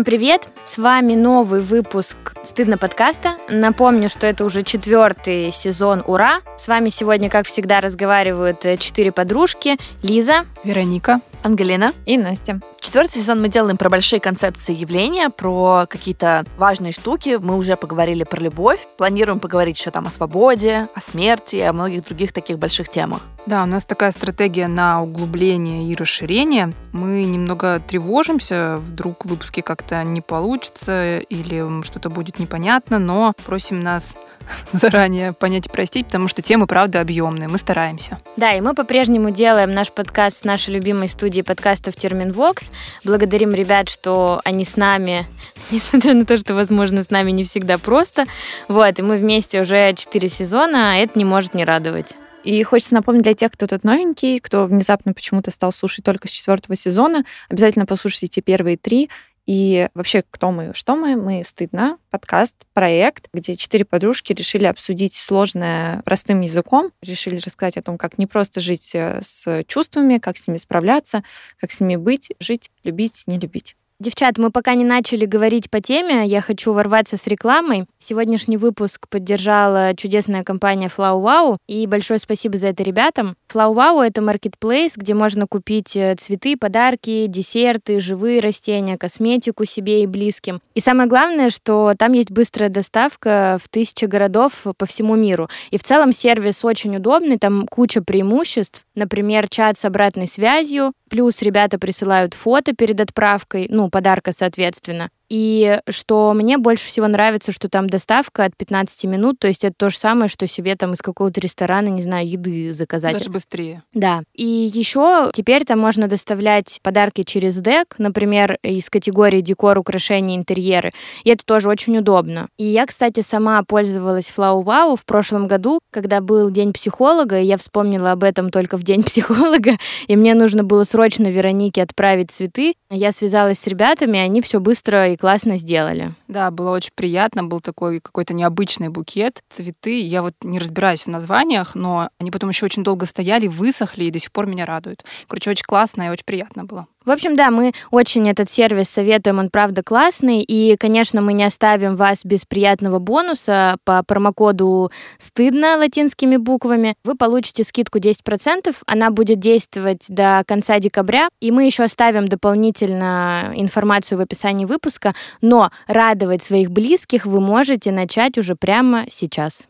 Всем привет! С вами новый выпуск «Стыдно подкаста». Напомню, что это уже четвертый сезон «Ура!». С вами сегодня, как всегда, разговаривают э, четыре подружки. Лиза. Вероника. Ангелина и Настя. Четвертый сезон мы делаем про большие концепции явления, про какие-то важные штуки. Мы уже поговорили про любовь. Планируем поговорить еще там о свободе, о смерти и о многих других таких больших темах. Да, у нас такая стратегия на углубление и расширение. Мы немного тревожимся, вдруг выпуски как-то не получится или что-то будет непонятно, но просим нас заранее понять и простить, потому что темы, правда, объемные. Мы стараемся. Да, и мы по-прежнему делаем наш подкаст с нашей любимой студии подкастов Терминвокс. Благодарим ребят, что они с нами, несмотря на то, что, возможно, с нами не всегда просто. Вот, и мы вместе уже 4 сезона, а это не может не радовать. И хочется напомнить для тех, кто тут новенький, кто внезапно почему-то стал слушать только с четвертого сезона, обязательно послушайте те первые три. И вообще, кто мы, что мы? Мы «Стыдно», подкаст, проект, где четыре подружки решили обсудить сложное простым языком, решили рассказать о том, как не просто жить э, с чувствами, как с ними справляться, как с ними быть, жить, любить, не любить. Девчат, мы пока не начали говорить по теме, я хочу ворваться с рекламой. Сегодняшний выпуск поддержала чудесная компания Flow Wow, и большое спасибо за это ребятам. Flow Wow — это маркетплейс, где можно купить э, цветы, подарки, десерты, живые растения, косметику себе и близким. И самое главное, что там есть быстрая доставка в тысячи городов по всему миру. И в целом сервис очень удобный, там куча преимуществ. Например, чат с обратной связью, плюс ребята присылают фото перед отправкой, ну, подарка, соответственно. И что мне больше всего нравится, что там доставка от 15 минут, то есть это то же самое, что себе там из какого-то ресторана, не знаю, еды заказать. Даже быстрее. Да. И еще теперь там можно доставлять подарки через дек, например, из категории декор, украшения, интерьеры. И это тоже очень удобно. И я, кстати, сама пользовалась Flow Wow в прошлом году, когда был День психолога, и я вспомнила об этом только в День психолога, и мне нужно было срочно Веронике отправить цветы. Я связалась с ребятами, они все быстро и классно сделали. Да, было очень приятно, был такой какой-то необычный букет, цветы. Я вот не разбираюсь в названиях, но они потом еще очень долго стояли, высохли и до сих пор меня радуют. Короче, очень классно и очень приятно было. В общем, да, мы очень этот сервис советуем, он правда классный. И, конечно, мы не оставим вас без приятного бонуса по промокоду «Стыдно» латинскими буквами. Вы получите скидку 10%, она будет действовать до конца декабря. И мы еще оставим дополнительно информацию в описании выпуска. Но радовать своих близких вы можете начать уже прямо сейчас.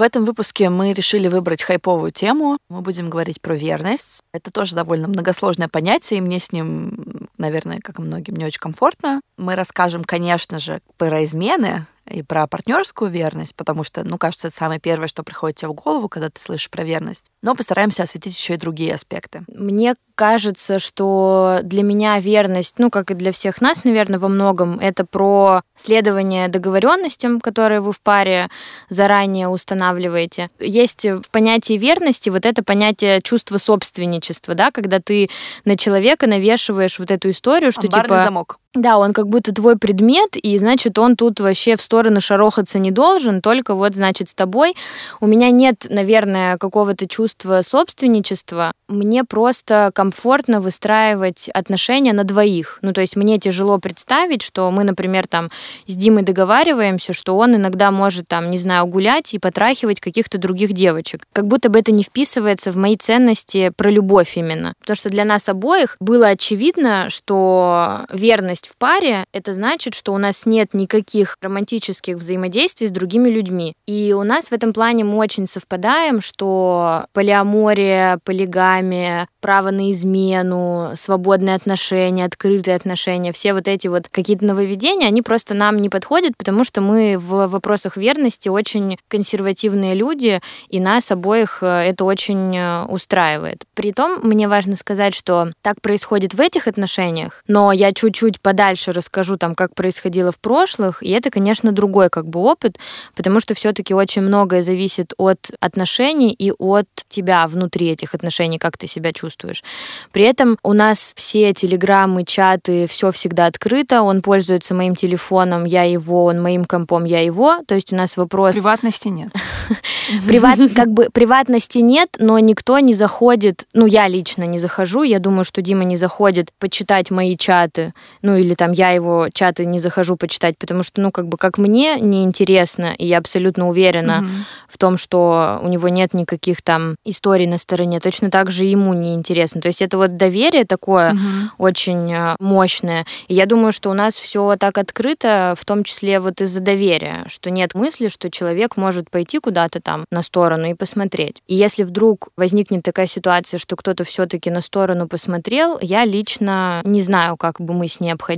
В этом выпуске мы решили выбрать хайповую тему. Мы будем говорить про верность. Это тоже довольно многосложное понятие, и мне с ним, наверное, как и многим, не очень комфортно. Мы расскажем, конечно же, про измены, и про партнерскую верность, потому что, ну, кажется, это самое первое, что приходит тебе в голову, когда ты слышишь про верность. Но постараемся осветить еще и другие аспекты. Мне кажется, что для меня верность, ну, как и для всех нас, наверное, во многом, это про следование договоренностям, которые вы в паре заранее устанавливаете. Есть в понятии верности вот это понятие чувства собственничества, да, когда ты на человека навешиваешь вот эту историю, что Амбарный типа... замок. Да, он как будто твой предмет, и значит, он тут вообще в сторону шарохаться не должен, только вот, значит, с тобой. У меня нет, наверное, какого-то чувства собственничества. Мне просто комфортно выстраивать отношения на двоих. Ну, то есть мне тяжело представить, что мы, например, там с Димой договариваемся, что он иногда может, там, не знаю, гулять и потрахивать каких-то других девочек. Как будто бы это не вписывается в мои ценности про любовь именно. Потому что для нас обоих было очевидно, что верность верность в паре, это значит, что у нас нет никаких романтических взаимодействий с другими людьми. И у нас в этом плане мы очень совпадаем, что полиамория, полигамия, право на измену, свободные отношения, открытые отношения, все вот эти вот какие-то нововведения, они просто нам не подходят, потому что мы в вопросах верности очень консервативные люди, и нас обоих э, это очень э, устраивает. При том, мне важно сказать, что так происходит в этих отношениях, но я чуть-чуть подальше расскажу там, как происходило в прошлых, и это, конечно, другой как бы опыт, потому что все-таки очень многое зависит от отношений и от тебя внутри этих отношений, как ты себя чувствуешь. При этом у нас все телеграммы, чаты, все всегда открыто, он пользуется моим телефоном, я его, он моим компом, я его, то есть у нас вопрос... Приватности нет. Приват, как бы приватности нет, но никто не заходит, ну я лично не захожу, я думаю, что Дима не заходит почитать мои чаты, ну или там я его чаты не захожу почитать, потому что, ну как бы как мне неинтересно, и я абсолютно уверена mm-hmm. в том, что у него нет никаких там историй на стороне, точно так же ему неинтересно. То есть это вот доверие такое mm-hmm. очень э, мощное. И я думаю, что у нас все так открыто, в том числе вот из-за доверия, что нет мысли, что человек может пойти куда-то там на сторону и посмотреть. И если вдруг возникнет такая ситуация, что кто-то все-таки на сторону посмотрел, я лично не знаю, как бы мы с ней обходились,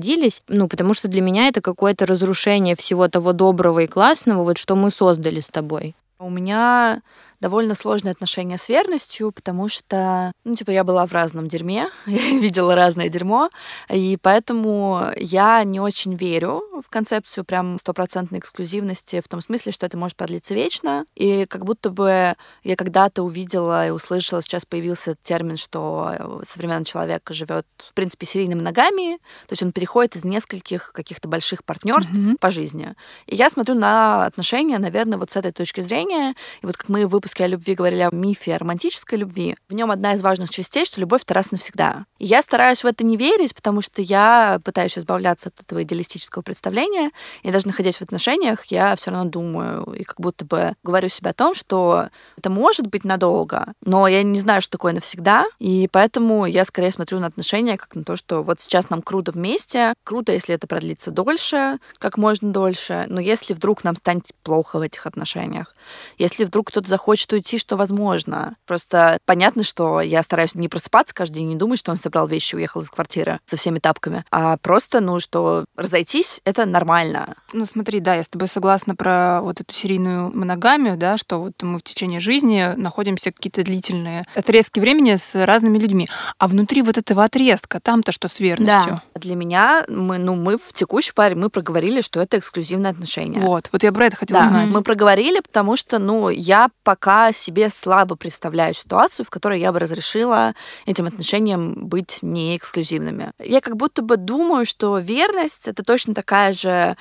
ну, потому что для меня это какое-то разрушение всего того доброго и классного, вот что мы создали с тобой. У меня довольно сложные отношения с верностью, потому что, ну, типа, я была в разном дерьме, видела разное дерьмо, и поэтому я не очень верю в концепцию прям стопроцентной эксклюзивности в том смысле, что это может продлиться вечно, и как будто бы я когда-то увидела и услышала, сейчас появился термин, что современный человек живет, в принципе, серийными ногами, то есть он переходит из нескольких каких-то больших партнерств mm-hmm. по жизни. И я смотрю на отношения, наверное, вот с этой точки зрения, и вот как мы в выпуске о любви говорили о мифе о романтической любви, в нем одна из важных частей, что любовь это раз навсегда. И я стараюсь в это не верить, потому что я пытаюсь избавляться от этого идеалистического представления, и даже находясь в отношениях, я все равно думаю и как будто бы говорю себе о том, что это может быть надолго, но я не знаю, что такое навсегда, и поэтому я скорее смотрю на отношения как на то, что вот сейчас нам круто вместе, круто, если это продлится дольше, как можно дольше, но если вдруг нам станет плохо в этих отношениях, если вдруг кто-то захочет хочет уйти, что возможно. Просто понятно, что я стараюсь не просыпаться каждый день, не думать, что он собрал вещи и уехал из квартиры со всеми тапками, а просто, ну, что разойтись — это нормально. Ну, смотри, да, я с тобой согласна про вот эту серийную моногамию, да, что вот мы в течение жизни находимся какие-то длительные отрезки времени с разными людьми. А внутри вот этого отрезка, там-то что с верностью? Да. Для меня, мы, ну, мы в текущей паре, мы проговорили, что это эксклюзивное отношение. Вот, вот я про это хотела да. узнать. Мы проговорили, потому что, ну, я пока пока себе слабо представляю ситуацию, в которой я бы разрешила этим отношениям быть не эксклюзивными. Я как будто бы думаю, что верность — это точно такая же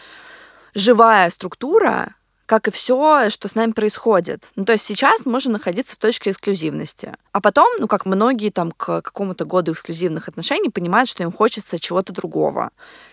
живая структура, как и все, что с нами происходит. Ну, то есть сейчас мы можем находиться в точке эксклюзивности. А потом, ну, как многие там к какому-то году эксклюзивных отношений понимают, что им хочется чего-то другого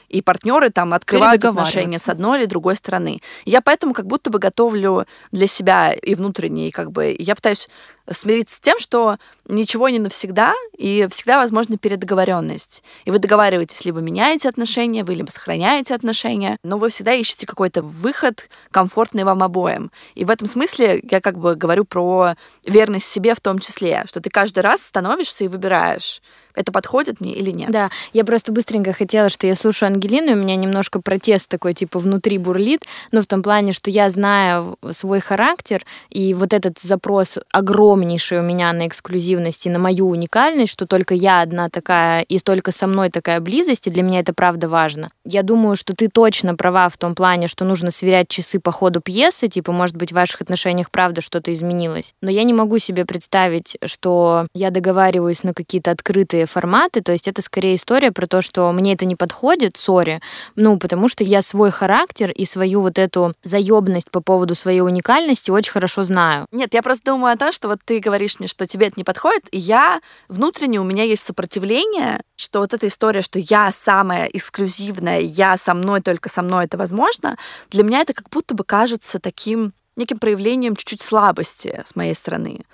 и партнеры там открывают отношения с одной или другой стороны. я поэтому как будто бы готовлю для себя и внутренне, и как бы я пытаюсь смириться с тем, что ничего не навсегда, и всегда возможна передоговоренность. И вы договариваетесь, либо меняете отношения, вы либо сохраняете отношения, но вы всегда ищете какой-то выход, комфортный вам обоим. И в этом смысле я как бы говорю про верность себе в том числе, что ты каждый раз становишься и выбираешь, это подходит мне или нет. Да, я просто быстренько хотела, что я слушаю Ангелину, и у меня немножко протест такой, типа, внутри бурлит, но в том плане, что я знаю свой характер, и вот этот запрос огромнейший у меня на эксклюзивность и на мою уникальность, что только я одна такая, и только со мной такая близость, и для меня это правда важно. Я думаю, что ты точно права в том плане, что нужно сверять часы по ходу пьесы, типа, может быть, в ваших отношениях правда что-то изменилось. Но я не могу себе представить, что я договариваюсь на какие-то открытые форматы, то есть это скорее история про то, что мне это не подходит, сори, ну, потому что я свой характер и свою вот эту заебность по поводу своей уникальности очень хорошо знаю. Нет, я просто думаю о том, что вот ты говоришь мне, что тебе это не подходит, и я внутренне, у меня есть сопротивление, что вот эта история, что я самая эксклюзивная, я со мной, только со мной это возможно, для меня это как будто бы кажется таким неким проявлением чуть-чуть слабости с моей стороны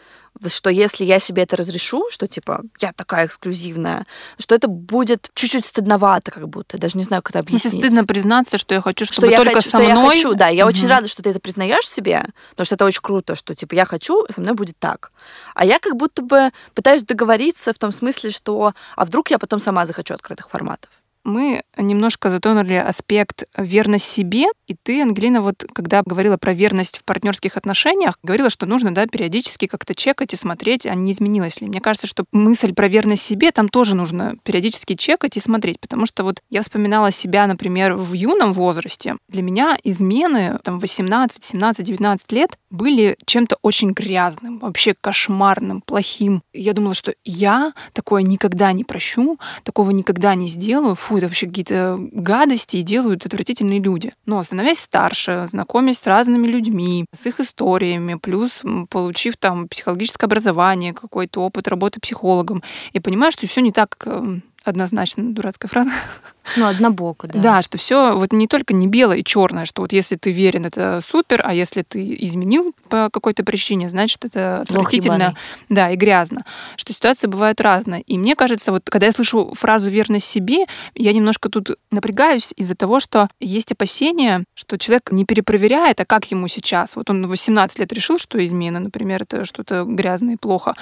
что если я себе это разрешу, что типа я такая эксклюзивная, что это будет чуть-чуть стыдновато, как будто, даже не знаю, как это объяснить. Если стыдно признаться, что я хочу, чтобы что только я хочу, со мной. Что я хочу, да, я угу. очень рада, что ты это признаешь себе, потому что это очень круто, что типа я хочу, со мной будет так. А я как будто бы пытаюсь договориться в том смысле, что а вдруг я потом сама захочу открытых форматов. Мы немножко затонули аспект верность себе, и ты, Ангелина, вот когда говорила про верность в партнерских отношениях, говорила, что нужно, да, периодически как-то чекать и смотреть, а не изменилось ли. Мне кажется, что мысль про верность себе там тоже нужно периодически чекать и смотреть, потому что вот я вспоминала себя, например, в юном возрасте. Для меня измены там 18, 17, 19 лет были чем-то очень грязным, вообще кошмарным, плохим. Я думала, что я такое никогда не прощу, такого никогда не сделаю. Фу, это вообще какие-то гадости и делают отвратительные люди. Но становясь старше, знакомясь с разными людьми, с их историями, плюс получив там психологическое образование, какой-то опыт работы психологом, и понимаю, что все не так эм, однозначно, дурацкая фраза. Ну, однобоко, да. Да, что все вот не только не белое и черное, что вот если ты верен, это супер, а если ты изменил по какой-то причине, значит, это отвратительно, да, и грязно. Что ситуация бывает разная. И мне кажется, вот когда я слышу фразу «верность себе», я немножко тут напрягаюсь из-за того, что есть опасения, что человек не перепроверяет, а как ему сейчас. Вот он в 18 лет решил, что измена, например, это что-то грязное и плохо,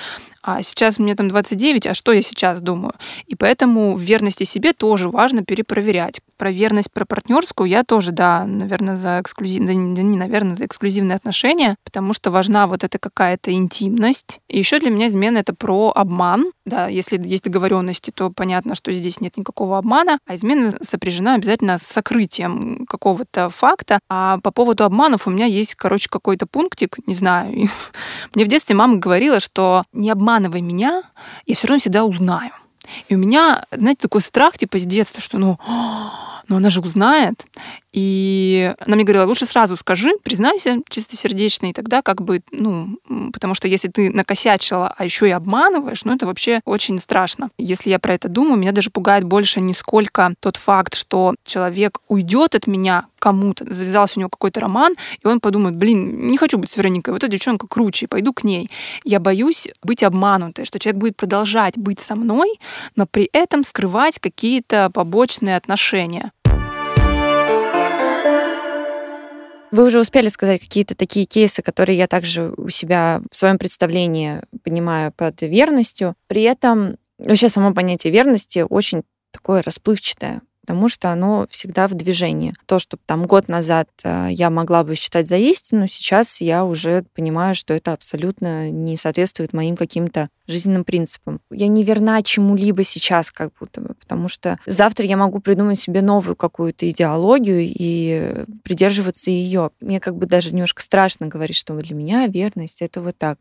а сейчас мне там 29, а что я сейчас думаю? И поэтому в верности себе тоже важно перепроверять. Про верность про партнерскую я тоже, да, наверное, за эксклюзивные, да не, наверное, за эксклюзивные отношения, потому что важна вот эта какая-то интимность. И еще для меня измена это про обман. Да, если есть договоренности, то понятно, что здесь нет никакого обмана, а измена сопряжена обязательно с сокрытием какого-то факта. А по поводу обманов у меня есть, короче, какой-то пунктик, не знаю. Мне в детстве мама говорила, что не обманывай меня, я все равно всегда узнаю. И у меня, знаете, такой страх, типа, с детства, что, ну, но она же узнает. И она мне говорила, лучше сразу скажи, признайся чистосердечно, и тогда как бы, ну, потому что если ты накосячила, а еще и обманываешь, ну, это вообще очень страшно. Если я про это думаю, меня даже пугает больше не сколько тот факт, что человек уйдет от меня кому-то, завязался у него какой-то роман, и он подумает, блин, не хочу быть с Вероникой, вот эта девчонка круче, пойду к ней. Я боюсь быть обманутой, что человек будет продолжать быть со мной, но при этом скрывать какие-то побочные отношения. Вы уже успели сказать какие-то такие кейсы, которые я также у себя в своем представлении понимаю под верностью. При этом вообще само понятие верности очень такое расплывчатое потому что оно всегда в движении. То, что там год назад э, я могла бы считать за истину, сейчас я уже понимаю, что это абсолютно не соответствует моим каким-то жизненным принципам. Я не верна чему-либо сейчас как будто бы, потому что завтра я могу придумать себе новую какую-то идеологию и придерживаться ее. Мне как бы даже немножко страшно говорить, что для меня верность — это вот так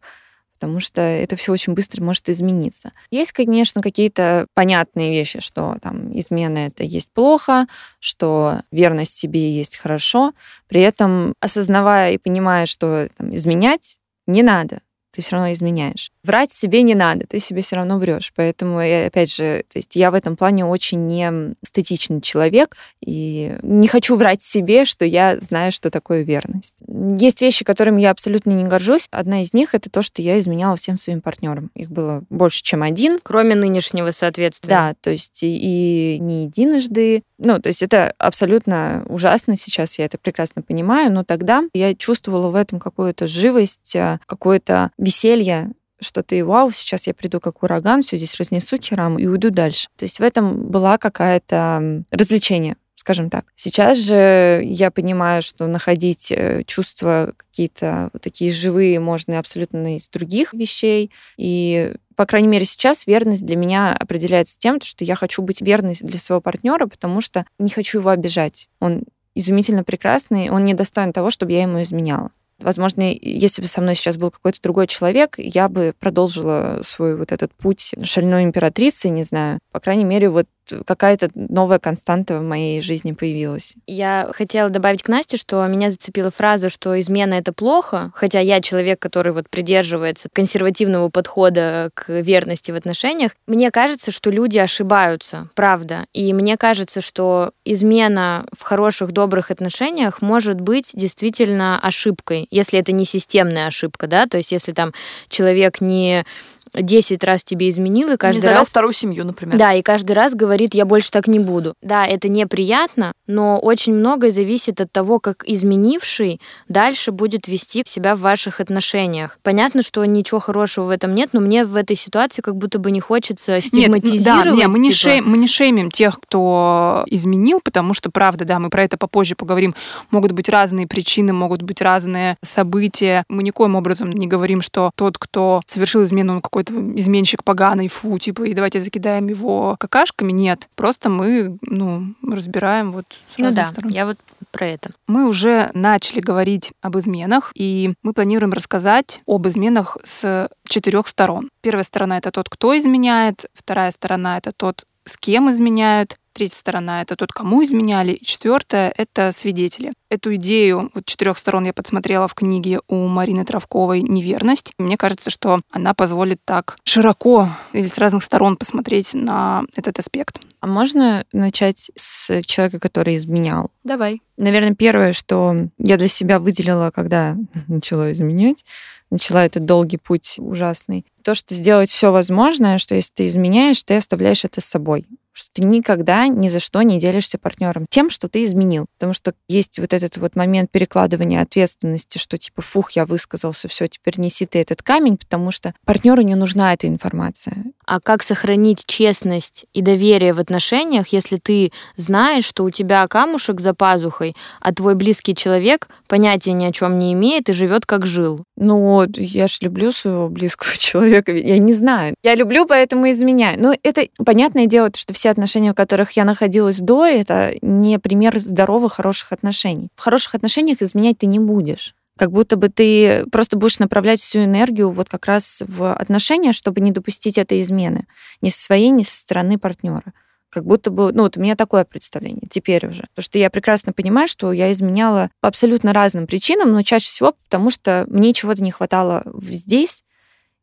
потому что это все очень быстро может измениться. Есть, конечно, какие-то понятные вещи, что там измена это есть плохо, что верность себе есть хорошо, при этом осознавая и понимая, что там, изменять не надо, ты все равно изменяешь. Врать себе не надо, ты себе все равно врешь. Поэтому, опять же, то есть я в этом плане очень не эстетичный человек и не хочу врать себе, что я знаю, что такое верность. Есть вещи, которыми я абсолютно не горжусь. Одна из них — это то, что я изменяла всем своим партнерам. Их было больше, чем один. Кроме нынешнего, соответственно. Да, то есть и, и не единожды. Ну, то есть это абсолютно ужасно сейчас, я это прекрасно понимаю, но тогда я чувствовала в этом какую-то живость, а, какое-то веселье, что ты, вау, сейчас я приду как ураган, все здесь разнесу херам и уйду дальше. То есть в этом была какая-то развлечение скажем так. Сейчас же я понимаю, что находить э, чувства какие-то вот такие живые можно абсолютно из других вещей. И, по крайней мере, сейчас верность для меня определяется тем, что я хочу быть верной для своего партнера, потому что не хочу его обижать. Он изумительно прекрасный, он не достоин того, чтобы я ему изменяла. Возможно, если бы со мной сейчас был какой-то другой человек, я бы продолжила свой вот этот путь шальной императрицы, не знаю. По крайней мере, вот какая-то новая константа в моей жизни появилась. Я хотела добавить к Насте, что меня зацепила фраза, что измена это плохо, хотя я человек, который вот придерживается консервативного подхода к верности в отношениях. Мне кажется, что люди ошибаются, правда. И мне кажется, что измена в хороших, добрых отношениях может быть действительно ошибкой, если это не системная ошибка, да, то есть если там человек не 10 раз тебе изменил, и каждый Не раз... вторую семью, например. Да, и каждый раз говорит, я больше так не буду. Да, это неприятно, но очень многое зависит от того, как изменивший дальше будет вести себя в ваших отношениях. Понятно, что ничего хорошего в этом нет, но мне в этой ситуации как будто бы не хочется стигматизировать. Нет, да, не, мы, не типа... шей, мы не шеймим тех, кто изменил, потому что, правда, да, мы про это попозже поговорим, могут быть разные причины, могут быть разные события. Мы никоим образом не говорим, что тот, кто совершил измену, он какой-то изменщик поганый, фу, типа, и давайте закидаем его какашками. Нет, просто мы, ну, разбираем вот с ну да, сторон. я вот про это. Мы уже начали говорить об изменах, и мы планируем рассказать об изменах с четырех сторон. Первая сторона — это тот, кто изменяет, вторая сторона — это тот, с кем изменяют, Третья сторона — это тот, кому изменяли. И четвертая — это свидетели. Эту идею вот четырех сторон я подсмотрела в книге у Марины Травковой «Неверность». Мне кажется, что она позволит так широко или с разных сторон посмотреть на этот аспект. А можно начать с человека, который изменял? Давай. Наверное, первое, что я для себя выделила, когда начала изменять, начала этот долгий путь ужасный. То, что сделать все возможное, что если ты изменяешь, ты оставляешь это с собой что ты никогда ни за что не делишься партнером тем, что ты изменил. Потому что есть вот этот вот момент перекладывания ответственности, что типа, фух, я высказался, все, теперь неси ты этот камень, потому что партнеру не нужна эта информация. А как сохранить честность и доверие в отношениях, если ты знаешь, что у тебя камушек за пазухой, а твой близкий человек понятия ни о чем не имеет и живет как жил? Ну, я ж люблю своего близкого человека. Я не знаю. Я люблю, поэтому изменяю. Но это понятное дело, что все отношения, в которых я находилась до, это не пример здоровых, хороших отношений. В хороших отношениях изменять ты не будешь как будто бы ты просто будешь направлять всю энергию вот как раз в отношения, чтобы не допустить этой измены ни со своей, ни со стороны партнера. Как будто бы, ну вот у меня такое представление теперь уже. Потому что я прекрасно понимаю, что я изменяла по абсолютно разным причинам, но чаще всего потому, что мне чего-то не хватало здесь,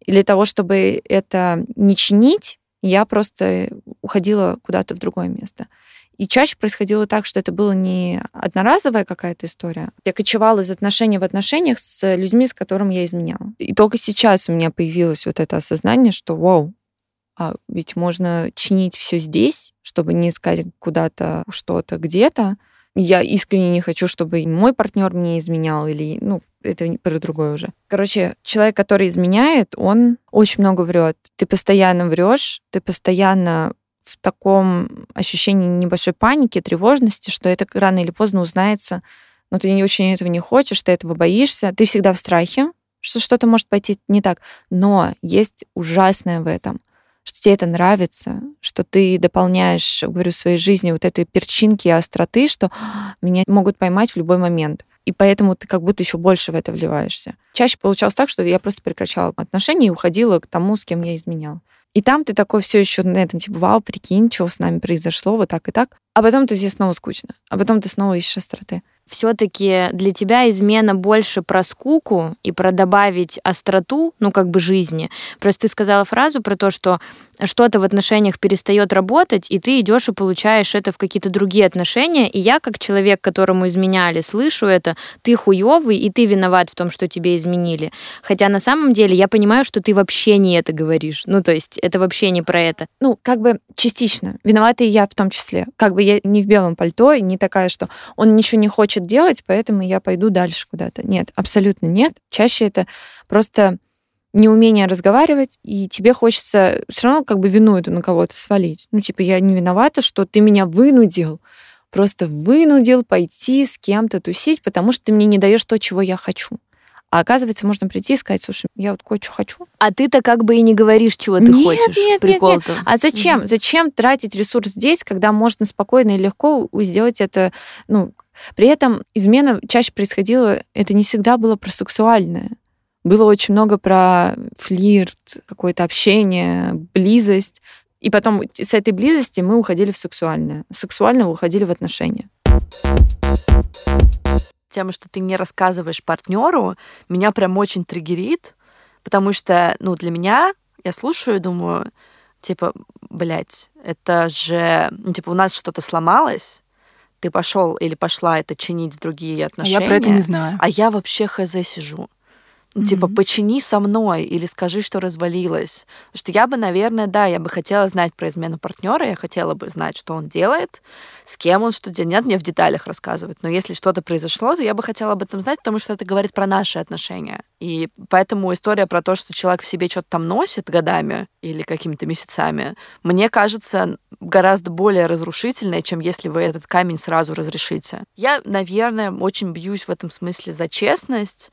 и для того, чтобы это не чинить, я просто уходила куда-то в другое место. И чаще происходило так, что это было не одноразовая какая-то история. Я кочевала из отношений в отношениях с людьми, с которыми я изменяла. И только сейчас у меня появилось вот это осознание, что вау, а ведь можно чинить все здесь, чтобы не искать куда-то что-то где-то. Я искренне не хочу, чтобы мой партнер мне изменял или, ну, это про другое уже. Короче, человек, который изменяет, он очень много врет. Ты постоянно врешь, ты постоянно в таком ощущении небольшой паники, тревожности, что это рано или поздно узнается, но ты не очень этого не хочешь, ты этого боишься, ты всегда в страхе, что что-то может пойти не так. Но есть ужасное в этом, что тебе это нравится, что ты дополняешь, говорю, своей жизни вот этой перчинки и остроты, что меня могут поймать в любой момент. И поэтому ты как будто еще больше в это вливаешься. Чаще получалось так, что я просто прекращала отношения и уходила к тому, с кем я изменяла. И там ты такой все еще на этом, типа, вау, прикинь, что с нами произошло, вот так и так. А потом ты здесь снова скучно. А потом ты снова ищешь остроты все-таки для тебя измена больше про скуку и про добавить остроту, ну, как бы жизни. Просто ты сказала фразу про то, что что-то в отношениях перестает работать, и ты идешь и получаешь это в какие-то другие отношения. И я, как человек, которому изменяли, слышу это, ты хуёвый, и ты виноват в том, что тебе изменили. Хотя на самом деле я понимаю, что ты вообще не это говоришь. Ну, то есть это вообще не про это. Ну, как бы частично. Виновата и я в том числе. Как бы я не в белом пальто, и не такая, что он ничего не хочет хочет делать, поэтому я пойду дальше куда-то. Нет, абсолютно нет. Чаще это просто неумение разговаривать, и тебе хочется все равно как бы вину эту на кого-то свалить. Ну, типа, я не виновата, что ты меня вынудил, просто вынудил пойти с кем-то тусить, потому что ты мне не даешь то, чего я хочу. А оказывается, можно прийти и сказать, слушай, я вот кое-что хочу. А ты-то как бы и не говоришь, чего ты нет, хочешь. Нет, Прикол нет, нет. А зачем? Mm-hmm. Зачем тратить ресурс здесь, когда можно спокойно и легко сделать это, ну, при этом измена чаще происходила, это не всегда было про сексуальное. Было очень много про флирт, какое-то общение, близость. И потом с этой близости мы уходили в сексуальное. С сексуального уходили в отношения. Тема, что ты не рассказываешь партнеру, меня прям очень триггерит, потому что, ну, для меня, я слушаю и думаю, типа, блядь, это же, ну, типа, у нас что-то сломалось, ты пошел или пошла это чинить в другие отношения. А я про это не знаю. А я вообще хз сижу. Ну, Типа, почини со мной или скажи, что развалилось. Потому что я бы, наверное, да, я бы хотела знать про измену партнера, я хотела бы знать, что он делает, с кем он что делает. Нет, мне в деталях рассказывать. Но если что-то произошло, то я бы хотела об этом знать, потому что это говорит про наши отношения. И поэтому история про то, что человек в себе что-то там носит годами или какими-то месяцами, мне кажется гораздо более разрушительная, чем если вы этот камень сразу разрешите. Я, наверное, очень бьюсь в этом смысле за честность,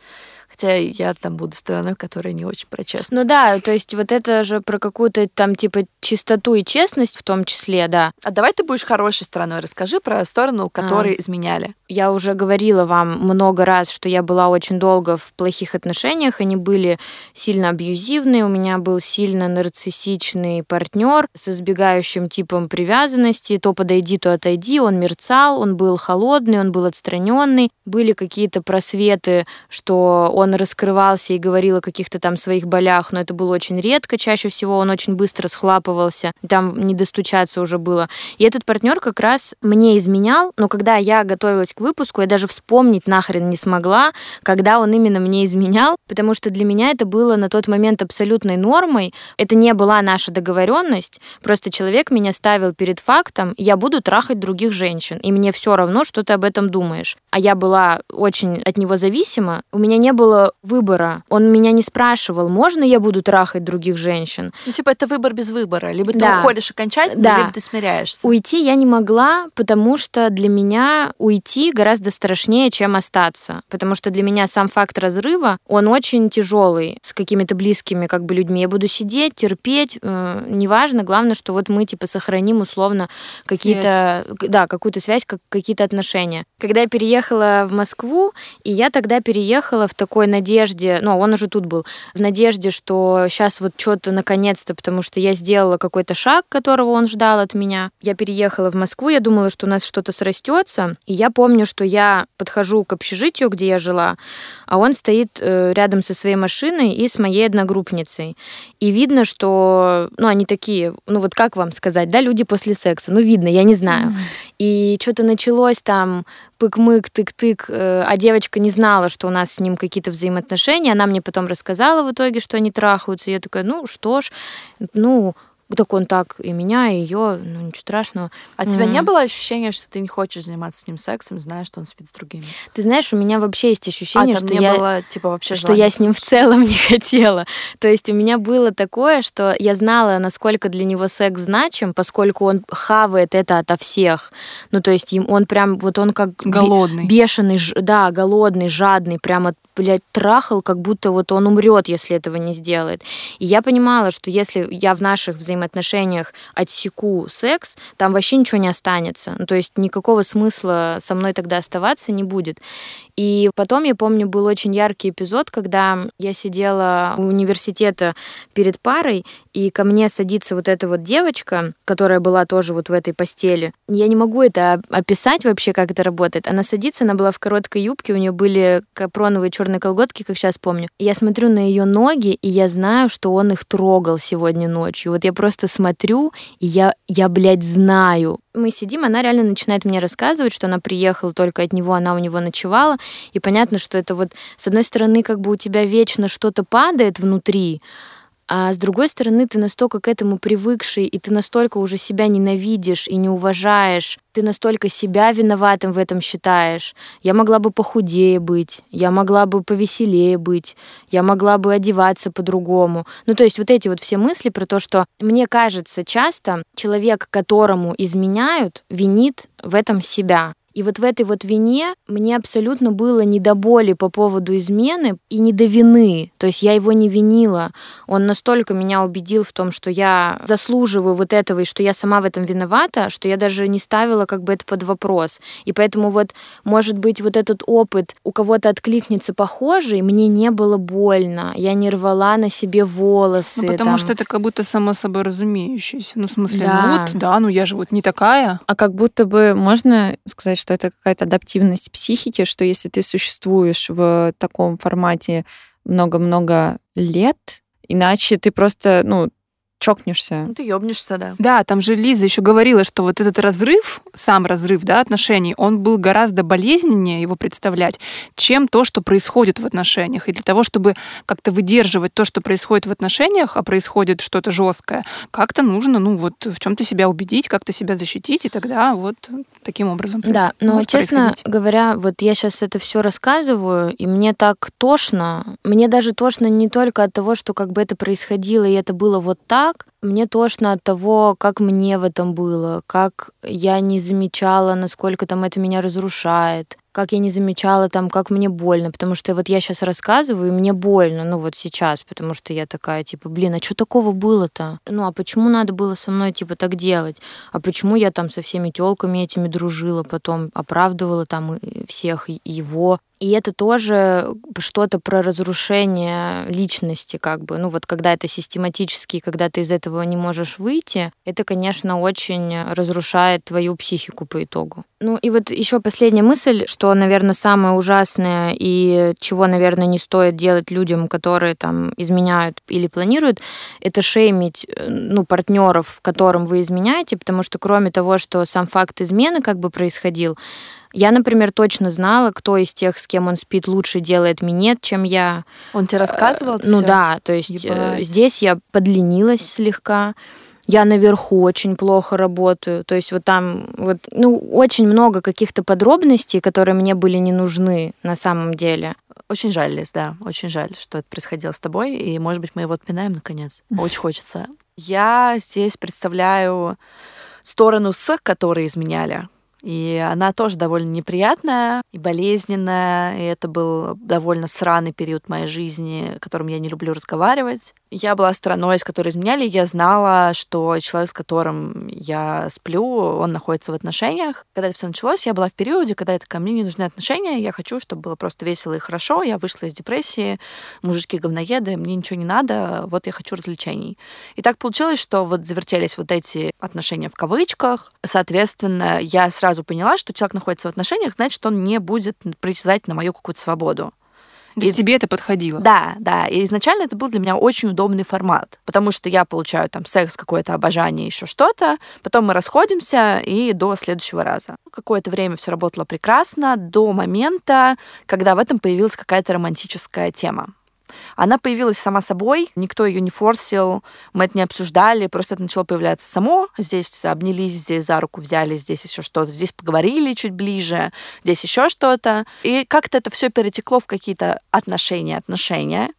Хотя я там буду стороной, которая не очень про честность. Ну да, то есть вот это же про какую-то там типа чистоту и честность в том числе, да. А давай ты будешь хорошей стороной. Расскажи про сторону, которой а. изменяли. Я уже говорила вам много раз, что я была очень долго в плохих отношениях. Они были сильно абьюзивные. У меня был сильно нарциссичный партнер с избегающим типом привязанности. То подойди, то отойди. Он мерцал, он был холодный, он был отстраненный. Были какие-то просветы, что он он раскрывался и говорил о каких-то там своих болях, но это было очень редко, чаще всего он очень быстро схлапывался, там не достучаться уже было. И этот партнер как раз мне изменял, но когда я готовилась к выпуску, я даже вспомнить нахрен не смогла, когда он именно мне изменял, потому что для меня это было на тот момент абсолютной нормой. Это не была наша договоренность, просто человек меня ставил перед фактом, я буду трахать других женщин, и мне все равно, что ты об этом думаешь. А я была очень от него зависима, у меня не было было выбора. Он меня не спрашивал, можно я буду трахать других женщин. Ну, типа, это выбор без выбора. Либо да. ты уходишь окончательно, да. либо ты смиряешься. Уйти я не могла, потому что для меня уйти гораздо страшнее, чем остаться. Потому что для меня сам факт разрыва, он очень тяжелый с какими-то близкими как бы людьми. Я буду сидеть, терпеть, э, неважно. Главное, что вот мы типа сохраним условно какие-то, да, какую-то связь, как, какие-то отношения. Когда я переехала в Москву, и я тогда переехала в такой такой надежде, ну, он уже тут был, в надежде, что сейчас вот что-то наконец-то, потому что я сделала какой-то шаг, которого он ждал от меня. Я переехала в Москву, я думала, что у нас что-то срастется, и я помню, что я подхожу к общежитию, где я жила, а он стоит э, рядом со своей машиной и с моей одногруппницей. И видно, что, ну, они такие, ну, вот как вам сказать, да, люди после секса, ну, видно, я не знаю. Mm-hmm. И что-то началось там пык-мык, тык-тык, э, а девочка не знала, что у нас с ним какие-то взаимоотношения. Она мне потом рассказала в итоге, что они трахаются. Я такая, ну что ж, ну так он так и меня, и ее, ну ничего страшного. А у тебя не было ощущения, что ты не хочешь заниматься с ним сексом, зная, что он спит с другими? Ты знаешь, у меня вообще есть ощущение, а, что я было, типа, вообще что я с ним в целом не хотела. То есть у меня было такое, что я знала, насколько для него секс значим, поскольку он хавает это ото всех. Ну то есть он прям вот он как голодный, бешеный, да, голодный, жадный, прямо блядь, трахал, как будто вот он умрет, если этого не сделает. И я понимала, что если я в наших взаимоотношениях отсеку секс, там вообще ничего не останется. Ну, то есть никакого смысла со мной тогда оставаться не будет. И потом, я помню, был очень яркий эпизод, когда я сидела у университета перед парой, и ко мне садится вот эта вот девочка, которая была тоже вот в этой постели. Я не могу это описать вообще, как это работает. Она садится, она была в короткой юбке, у нее были капроновые черные колготки, как сейчас помню. Я смотрю на ее ноги, и я знаю, что он их трогал сегодня ночью. Вот я просто смотрю, и я, я блядь, знаю, мы сидим, она реально начинает мне рассказывать, что она приехала только от него, она у него ночевала. И понятно, что это вот, с одной стороны, как бы у тебя вечно что-то падает внутри, а с другой стороны, ты настолько к этому привыкший, и ты настолько уже себя ненавидишь и не уважаешь, ты настолько себя виноватым в этом считаешь. Я могла бы похудее быть, я могла бы повеселее быть, я могла бы одеваться по-другому. Ну, то есть вот эти вот все мысли про то, что мне кажется, часто человек, которому изменяют, винит в этом себя. И вот в этой вот вине мне абсолютно было не до боли по поводу измены и не до вины. То есть я его не винила. Он настолько меня убедил в том, что я заслуживаю вот этого и что я сама в этом виновата, что я даже не ставила как бы это под вопрос. И поэтому вот, может быть, вот этот опыт у кого-то откликнется похожий, мне не было больно. Я не рвала на себе волосы. Ну, потому там. что это как будто само собой разумеющееся. Ну, в смысле, да. ну вот, да, ну я же вот не такая. А как будто бы можно сказать, что это какая-то адаптивность психики, что если ты существуешь в таком формате много-много лет, иначе ты просто, ну, чокнешься. Ну, ты ёбнешься, да. Да, там же Лиза еще говорила, что вот этот разрыв, сам разрыв да, отношений, он был гораздо болезненнее его представлять, чем то, что происходит в отношениях. И для того, чтобы как-то выдерживать то, что происходит в отношениях, а происходит что-то жесткое, как-то нужно, ну вот, в чем-то себя убедить, как-то себя защитить, и тогда вот таким образом Да, но, честно говоря, вот я сейчас это все рассказываю, и мне так тошно. Мне даже тошно не только от того, что как бы это происходило, и это было вот так, мне тошно от того, как мне в этом было, как я не замечала, насколько там это меня разрушает, как я не замечала там, как мне больно, потому что вот я сейчас рассказываю, и мне больно, ну вот сейчас, потому что я такая, типа, блин, а что такого было-то? Ну, а почему надо было со мной, типа, так делать? А почему я там со всеми телками этими дружила, потом оправдывала там всех его? И это тоже что-то про разрушение личности, как бы. Ну вот когда это систематически, когда ты из этого не можешь выйти, это, конечно, очень разрушает твою психику по итогу. Ну и вот еще последняя мысль, что, наверное, самое ужасное и чего, наверное, не стоит делать людям, которые там изменяют или планируют, это шеймить, ну, партнеров, которым вы изменяете, потому что кроме того, что сам факт измены как бы происходил, я, например, точно знала, кто из тех, с кем он спит, лучше делает минет, чем я. Он тебе рассказывал? Ну всё? да, то есть Ебать. здесь я подлинилась слегка. Я наверху очень плохо работаю. То есть вот там вот, ну, очень много каких-то подробностей, которые мне были не нужны на самом деле. Очень жаль, Лиз, да, очень жаль, что это происходило с тобой. И, может быть, мы его отпинаем наконец. Очень хочется. Я здесь представляю сторону с, которые изменяли. И она тоже довольно неприятная и болезненная. И это был довольно сраный период моей жизни, о котором я не люблю разговаривать. Я была стороной, с которой изменяли. Я знала, что человек, с которым я сплю, он находится в отношениях. Когда это все началось, я была в периоде, когда это ко мне не нужны отношения. Я хочу, чтобы было просто весело и хорошо. Я вышла из депрессии. Мужички говноеды, мне ничего не надо. Вот я хочу развлечений. И так получилось, что вот завертелись вот эти отношения в кавычках. Соответственно, я сразу поняла, что человек находится в отношениях, значит, он не будет притязать на мою какую-то свободу. То и тебе это подходило? Да, да. И изначально это был для меня очень удобный формат, потому что я получаю там секс, какое-то обожание, еще что-то, потом мы расходимся и до следующего раза. Какое-то время все работало прекрасно до момента, когда в этом появилась какая-то романтическая тема. Она появилась сама собой, никто ее не форсил, мы это не обсуждали, просто это начало появляться само. Здесь обнялись, здесь за руку взяли, здесь еще что-то, здесь поговорили чуть ближе, здесь еще что-то. И как-то это все перетекло в какие-то отношения, отношения.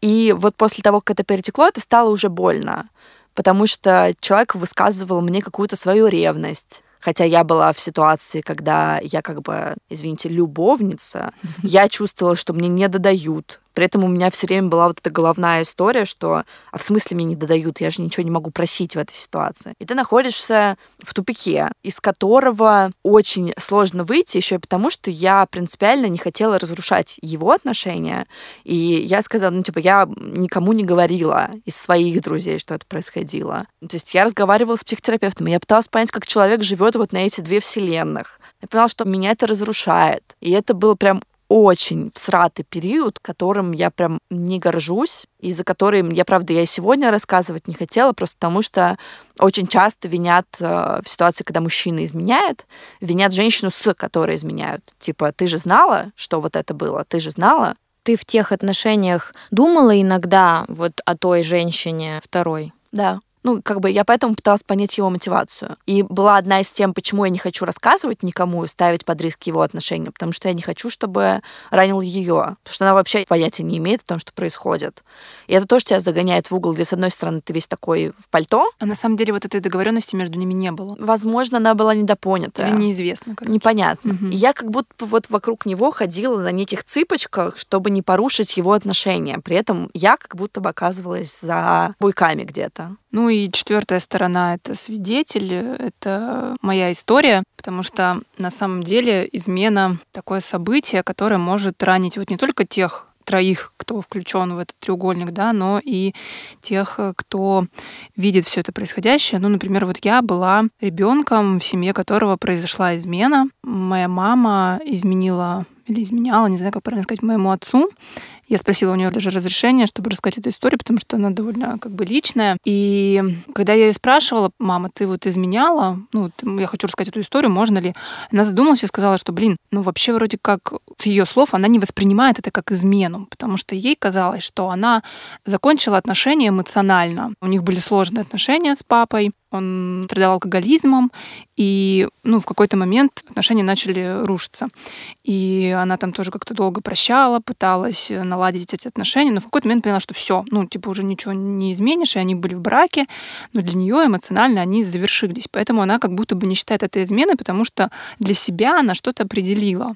И вот после того, как это перетекло, это стало уже больно потому что человек высказывал мне какую-то свою ревность, хотя я была в ситуации, когда я как бы, извините, любовница, я чувствовала, что мне не додают, при этом у меня все время была вот эта головная история, что а в смысле мне не додают, я же ничего не могу просить в этой ситуации. И ты находишься в тупике, из которого очень сложно выйти, еще и потому, что я принципиально не хотела разрушать его отношения. И я сказала, ну, типа, я никому не говорила из своих друзей, что это происходило. То есть я разговаривала с психотерапевтом, и я пыталась понять, как человек живет вот на эти две вселенных. Я поняла, что меня это разрушает. И это было прям очень всратый период, которым я прям не горжусь, и за которым я, правда, я и сегодня рассказывать не хотела, просто потому что очень часто винят э, в ситуации, когда мужчина изменяет, винят женщину, с которой изменяют. Типа, ты же знала, что вот это было, ты же знала. Ты в тех отношениях думала иногда вот о той женщине второй? Да. Ну, как бы я поэтому пыталась понять его мотивацию. И была одна из тем, почему я не хочу рассказывать никому и ставить под риск его отношения, потому что я не хочу, чтобы ранил ее, потому что она вообще понятия не имеет о том, что происходит. И это тоже тебя загоняет в угол, где, с одной стороны, ты весь такой в пальто. А на самом деле вот этой договоренности между ними не было. Возможно, она была недопонята. Или неизвестно. Короче. Непонятно. Угу. И я как будто вот вокруг него ходила на неких цыпочках, чтобы не порушить его отношения. При этом я как будто бы оказывалась за буйками где-то. Ну и четвертая сторона — это свидетель, это моя история, потому что на самом деле измена — такое событие, которое может ранить вот не только тех, троих, кто включен в этот треугольник, да, но и тех, кто видит все это происходящее. Ну, например, вот я была ребенком, в семье которого произошла измена. Моя мама изменила или изменяла, не знаю, как правильно сказать, моему отцу. Я спросила у нее даже разрешение, чтобы рассказать эту историю, потому что она довольно как бы личная. И когда я ее спрашивала, мама, ты вот изменяла, ну, я хочу рассказать эту историю, можно ли? Она задумалась и сказала, что, блин, ну вообще вроде как с ее слов она не воспринимает это как измену, потому что ей казалось, что она закончила отношения эмоционально. У них были сложные отношения с папой, он страдал алкоголизмом, и ну, в какой-то момент отношения начали рушиться. И она там тоже как-то долго прощала, пыталась наладить эти отношения, но в какой-то момент поняла, что все, ну, типа уже ничего не изменишь, и они были в браке, но для нее эмоционально они завершились. Поэтому она как будто бы не считает это изменой, потому что для себя она что-то определила.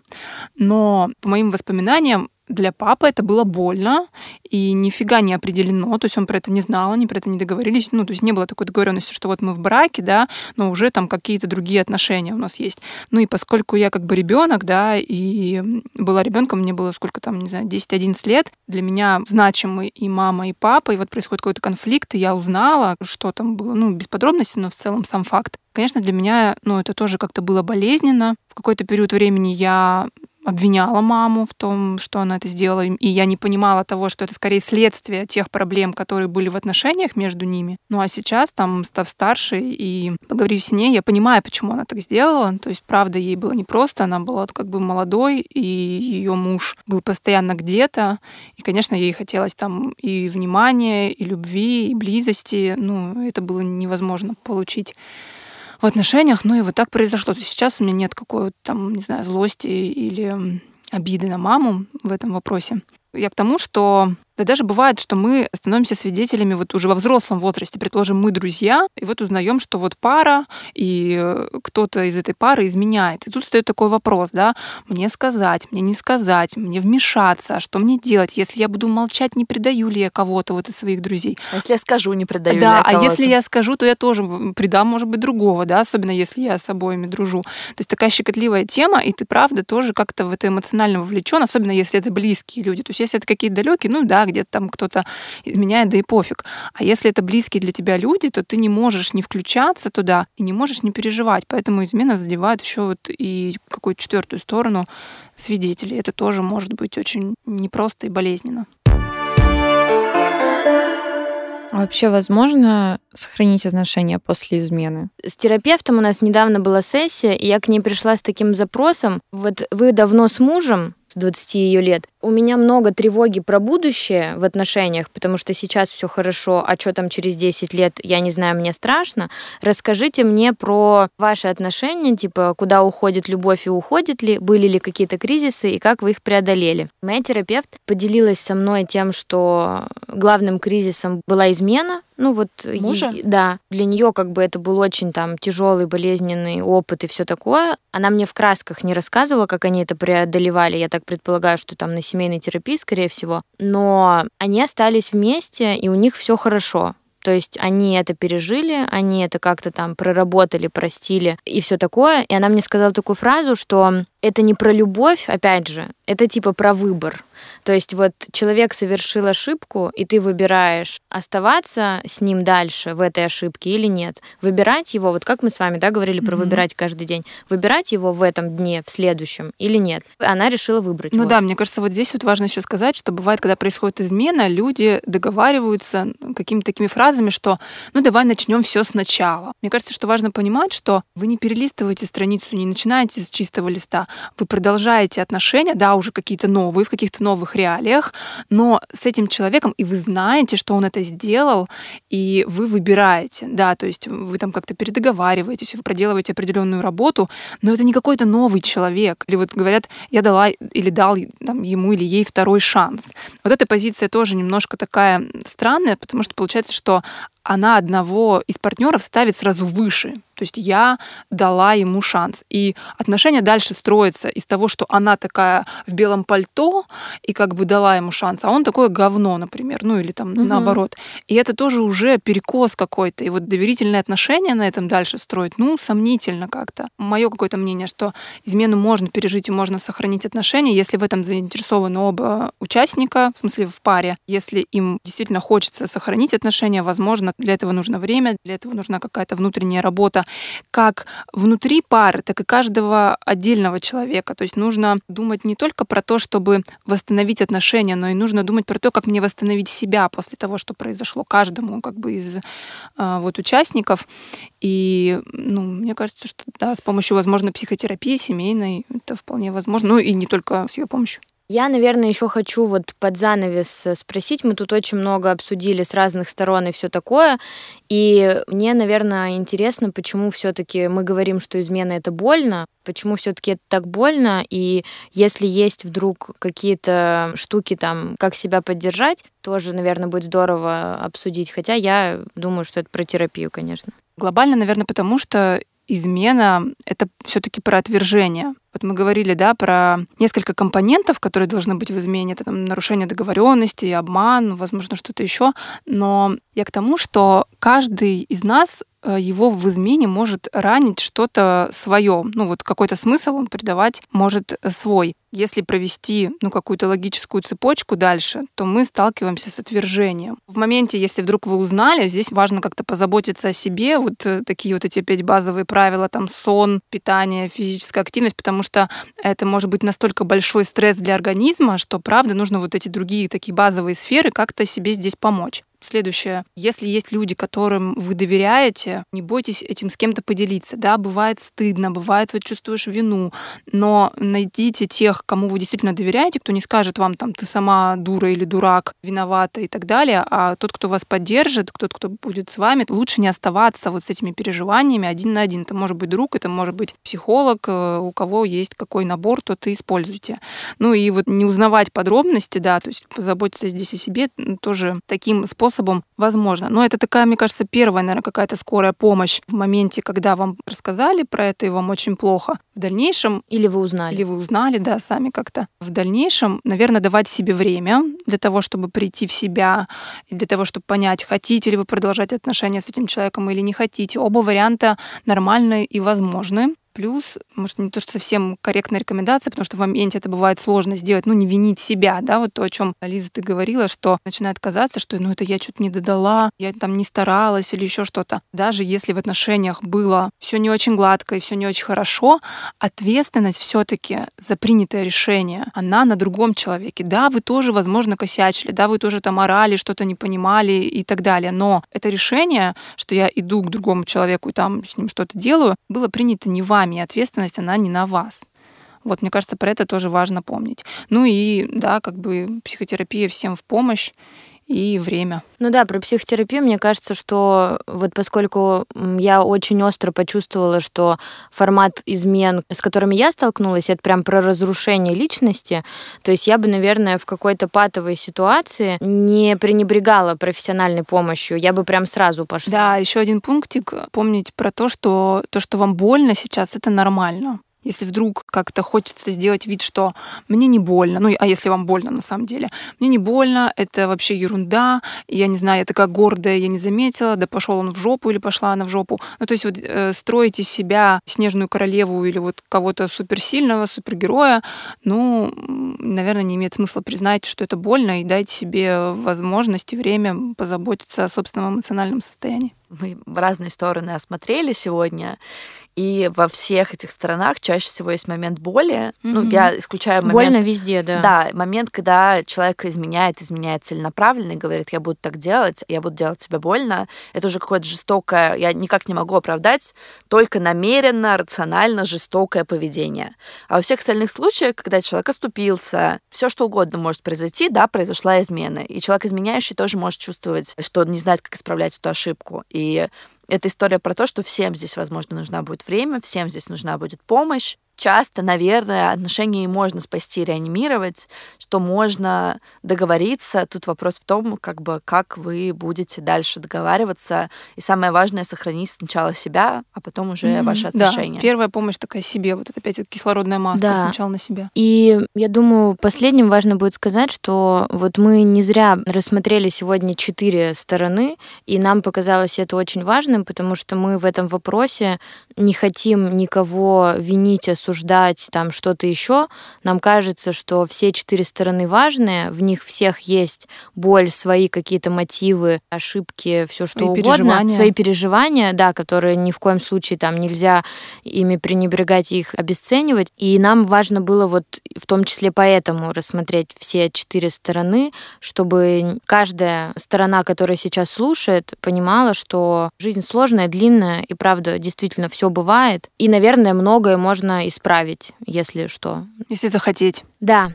Но по моим воспоминаниям, для папы это было больно и нифига не определено, то есть он про это не знал, они про это не договорились, ну, то есть не было такой договоренности, что вот мы в браке, да, но уже там какие-то другие отношения у нас есть. Ну и поскольку я как бы ребенок, да, и была ребенком, мне было сколько там, не знаю, 10-11 лет, для меня значимы и мама, и папа, и вот происходит какой-то конфликт, и я узнала, что там было, ну, без подробностей, но в целом сам факт. Конечно, для меня, ну, это тоже как-то было болезненно. В какой-то период времени я обвиняла маму в том, что она это сделала, и я не понимала того, что это скорее следствие тех проблем, которые были в отношениях между ними. Ну а сейчас, там, став старше и поговорив с ней, я понимаю, почему она так сделала. То есть, правда, ей было непросто, она была как бы молодой, и ее муж был постоянно где-то, и, конечно, ей хотелось там и внимания, и любви, и близости. Ну, это было невозможно получить в отношениях, ну и вот так произошло. То есть сейчас у меня нет какой-то там, не знаю, злости или обиды на маму в этом вопросе. Я к тому, что да даже бывает, что мы становимся свидетелями вот уже во взрослом возрасте. Предположим, мы друзья, и вот узнаем, что вот пара, и э, кто-то из этой пары изменяет. И тут стоит такой вопрос, да, мне сказать, мне не сказать, мне вмешаться, а что мне делать, если я буду молчать, не предаю ли я кого-то вот из своих друзей. А если я скажу, не предаю да, ли я а если я скажу, то я тоже предам, может быть, другого, да, особенно если я с обоими дружу. То есть такая щекотливая тема, и ты, правда, тоже как-то в это эмоционально вовлечен, особенно если это близкие люди. То есть если это какие-то далекие, ну да, где-то там кто-то изменяет, да и пофиг. А если это близкие для тебя люди, то ты не можешь не включаться туда и не можешь не переживать. Поэтому измена задевает еще вот и какую-то четвертую сторону свидетелей. Это тоже может быть очень непросто и болезненно. Вообще возможно сохранить отношения после измены? С терапевтом у нас недавно была сессия, и я к ней пришла с таким запросом. Вот вы давно с мужем, с 20 ее лет. У меня много тревоги про будущее в отношениях, потому что сейчас все хорошо, а что там через 10 лет, я не знаю, мне страшно. Расскажите мне про ваши отношения, типа, куда уходит любовь и уходит ли, были ли какие-то кризисы и как вы их преодолели. Моя терапевт поделилась со мной тем, что главным кризисом была измена, ну вот мужа? Ей, да, для нее как бы это был очень там тяжелый болезненный опыт и все такое. Она мне в красках не рассказывала, как они это преодолевали. Я так предполагаю, что там на семейной терапии, скорее всего. Но они остались вместе, и у них все хорошо. То есть они это пережили, они это как-то там проработали, простили и все такое. И она мне сказала такую фразу, что это не про любовь, опять же, это типа про выбор. То есть вот человек совершил ошибку, и ты выбираешь оставаться с ним дальше в этой ошибке или нет. Выбирать его, вот как мы с вами да, говорили про mm-hmm. выбирать каждый день, выбирать его в этом дне, в следующем или нет. Она решила выбрать. Ну вот. да, мне кажется, вот здесь вот важно еще сказать, что бывает, когда происходит измена, люди договариваются какими-то такими фразами, что ну давай начнем все сначала. Мне кажется, что важно понимать, что вы не перелистываете страницу, не начинаете с чистого листа, вы продолжаете отношения, да, уже какие-то новые, в каких-то новых реалиях, но с этим человеком, и вы знаете, что он это сделал, и вы выбираете, да, то есть вы там как-то передоговариваетесь, вы проделываете определенную работу, но это не какой-то новый человек. Или вот говорят, я дала или дал там, ему или ей второй шанс. Вот эта позиция тоже немножко такая странная, потому что получается, что она одного из партнеров ставит сразу выше. То есть я дала ему шанс. И отношения дальше строятся из того, что она такая в белом пальто и как бы дала ему шанс, а он такое говно, например, ну или там угу. наоборот. И это тоже уже перекос какой-то. И вот доверительные отношения на этом дальше строить, ну, сомнительно как-то. Мое какое-то мнение, что измену можно пережить и можно сохранить отношения, если в этом заинтересованы оба участника, в смысле в паре. Если им действительно хочется сохранить отношения, возможно, возможно, для этого нужно время, для этого нужна какая-то внутренняя работа, как внутри пары, так и каждого отдельного человека. То есть нужно думать не только про то, чтобы восстановить отношения, но и нужно думать про то, как мне восстановить себя после того, что произошло каждому как бы из а, вот участников. И, ну, мне кажется, что да, с помощью, возможно, психотерапии семейной это вполне возможно. Ну и не только с ее помощью. Я, наверное, еще хочу вот под занавес э, спросить. Мы тут очень много обсудили с разных сторон и все такое. И мне, наверное, интересно, почему все-таки мы говорим, что измена это больно, почему все-таки это так больно, и если есть вдруг какие-то штуки там, как себя поддержать, тоже, наверное, будет здорово обсудить. Хотя я думаю, что это про терапию, конечно. Глобально, наверное, потому что измена — это все-таки про отвержение. Вот мы говорили, да, про несколько компонентов, которые должны быть в измене. Это там, нарушение договоренности, обман, возможно, что-то еще. Но я к тому, что каждый из нас Э, его в измене может ранить что-то свое. Ну вот какой-то смысл он придавать может э, свой. Если провести ну, какую-то логическую цепочку дальше, то мы сталкиваемся с отвержением. В моменте, если вдруг вы узнали, здесь важно как-то позаботиться о себе. Вот э, такие вот эти пять базовые правила, там сон, питание, физическая активность, потому что это может быть настолько большой стресс для организма, что, правда, нужно вот эти другие такие базовые сферы как-то себе здесь помочь. Следующее. Если есть люди, которым вы доверяете, не бойтесь этим с кем-то поделиться. Да, бывает стыдно, бывает вот чувствуешь вину, но найдите тех, кому вы действительно доверяете, кто не скажет вам там, ты сама дура или дурак, виновата и так далее, а тот, кто вас поддержит, тот, кто будет с вами, лучше не оставаться вот с этими переживаниями один на один. Это может быть друг, это может быть психолог, э, у кого есть какой набор, то ты используйте. Ну и вот не узнавать подробности, да, то есть позаботиться здесь о себе тоже таким способом способом возможно. Но это такая, мне кажется, первая, наверное, какая-то скорая помощь в моменте, когда вам рассказали про это и вам очень плохо. В дальнейшем... Или вы узнали. Или вы узнали, да, сами как-то. В дальнейшем, наверное, давать себе время для того, чтобы прийти в себя, и для того, чтобы понять, хотите ли вы продолжать отношения с этим человеком или не хотите. Оба варианта нормальны и возможны плюс, может, не то, что совсем корректная рекомендация, потому что в моменте это бывает сложно сделать, ну, не винить себя, да, вот то, о чем Лиза, ты говорила, что начинает казаться, что, ну, это я что-то не додала, я там не старалась или еще что-то. Даже если в отношениях было все не очень гладко и все не очень хорошо, ответственность все-таки за принятое решение, она на другом человеке. Да, вы тоже, возможно, косячили, да, вы тоже там орали, что-то не понимали и так далее, но это решение, что я иду к другому человеку и там с ним что-то делаю, было принято не вами, вами, и ответственность, она не на вас. Вот, мне кажется, про это тоже важно помнить. Ну и, да, как бы психотерапия всем в помощь и время. Ну да, про психотерапию, мне кажется, что вот поскольку я очень остро почувствовала, что формат измен, с которыми я столкнулась, это прям про разрушение личности, то есть я бы, наверное, в какой-то патовой ситуации не пренебрегала профессиональной помощью, я бы прям сразу пошла. Да, еще один пунктик, помнить про то, что то, что вам больно сейчас, это нормально. Если вдруг как-то хочется сделать вид, что мне не больно, ну, а если вам больно на самом деле, мне не больно, это вообще ерунда, я не знаю, я такая гордая, я не заметила, да пошел он в жопу или пошла она в жопу. Ну, то есть вот э, строить из себя снежную королеву или вот кого-то суперсильного, супергероя, ну, наверное, не имеет смысла. признать, что это больно и дайте себе возможность и время позаботиться о собственном эмоциональном состоянии. Мы в разные стороны осмотрели сегодня, и во всех этих сторонах чаще всего есть момент боли. Mm-hmm. Ну, я исключаю момент... Больно везде, да. Да, момент, когда человек изменяет, изменяет целенаправленно и говорит, я буду так делать, я буду делать тебе больно. Это уже какое-то жестокое... Я никак не могу оправдать только намеренно, рационально жестокое поведение. А во всех остальных случаях, когда человек оступился, все что угодно может произойти, да, произошла измена. И человек изменяющий тоже может чувствовать, что он не знает, как исправлять эту ошибку. И это история про то, что всем здесь, возможно, нужна будет время, всем здесь нужна будет помощь часто, наверное, отношения и можно спасти, реанимировать, что можно договориться. Тут вопрос в том, как бы, как вы будете дальше договариваться. И самое важное — сохранить сначала себя, а потом уже mm-hmm. ваши отношения. Да, первая помощь такая себе. Вот это опять кислородная маска да. сначала на себя. И я думаю, последним важно будет сказать, что вот мы не зря рассмотрели сегодня четыре стороны, и нам показалось это очень важным, потому что мы в этом вопросе не хотим никого винить, осуждать, обсуждать там что-то еще. Нам кажется, что все четыре стороны важные, в них всех есть боль, свои какие-то мотивы, ошибки, все что Свои угодно, переживания. свои переживания, да, которые ни в коем случае там нельзя ими пренебрегать и их обесценивать. И нам важно было вот в том числе поэтому рассмотреть все четыре стороны, чтобы каждая сторона, которая сейчас слушает, понимала, что жизнь сложная, длинная, и правда, действительно, все бывает. И, наверное, многое можно исправить, если что. Если захотеть. Да.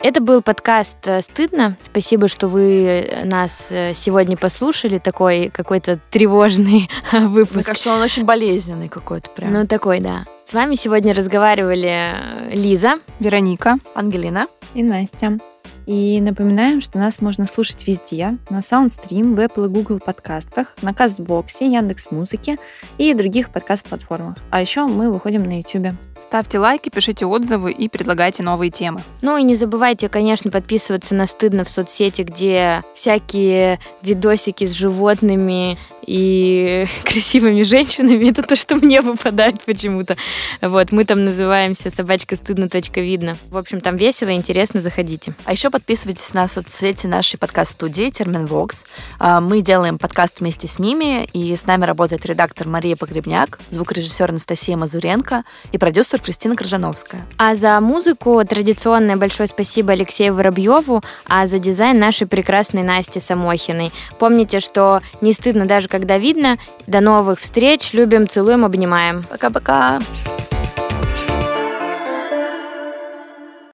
Это был подкаст э, «Стыдно». Спасибо, что вы нас э, сегодня послушали. Такой какой-то тревожный Мне выпуск. кажется, он очень болезненный какой-то прям. Ну, такой, да. С вами сегодня разговаривали э, Лиза. Вероника. Ангелина. И Настя. И напоминаем, что нас можно слушать везде, на Soundstream, в Apple и Google подкастах, на Кастбоксе, Яндекс.Музыке и других подкаст-платформах. А еще мы выходим на YouTube. Ставьте лайки, пишите отзывы и предлагайте новые темы. Ну и не забывайте, конечно, подписываться на «Стыдно» в соцсети, где всякие видосики с животными и красивыми женщинами. Это то, что мне выпадает почему-то. Вот, мы там называемся собачка стыдно. Видно. В общем, там весело, интересно, заходите. А еще подписывайтесь на соцсети нашей подкаст-студии Терминвокс. А, Мы делаем подкаст вместе с ними, и с нами работает редактор Мария Погребняк, звукорежиссер Анастасия Мазуренко и продюсер Кристина Крыжановская. А за музыку традиционное большое спасибо Алексею Воробьеву, а за дизайн нашей прекрасной Насте Самохиной. Помните, что не стыдно даже когда видно. До новых встреч. Любим, целуем, обнимаем. Пока-пока!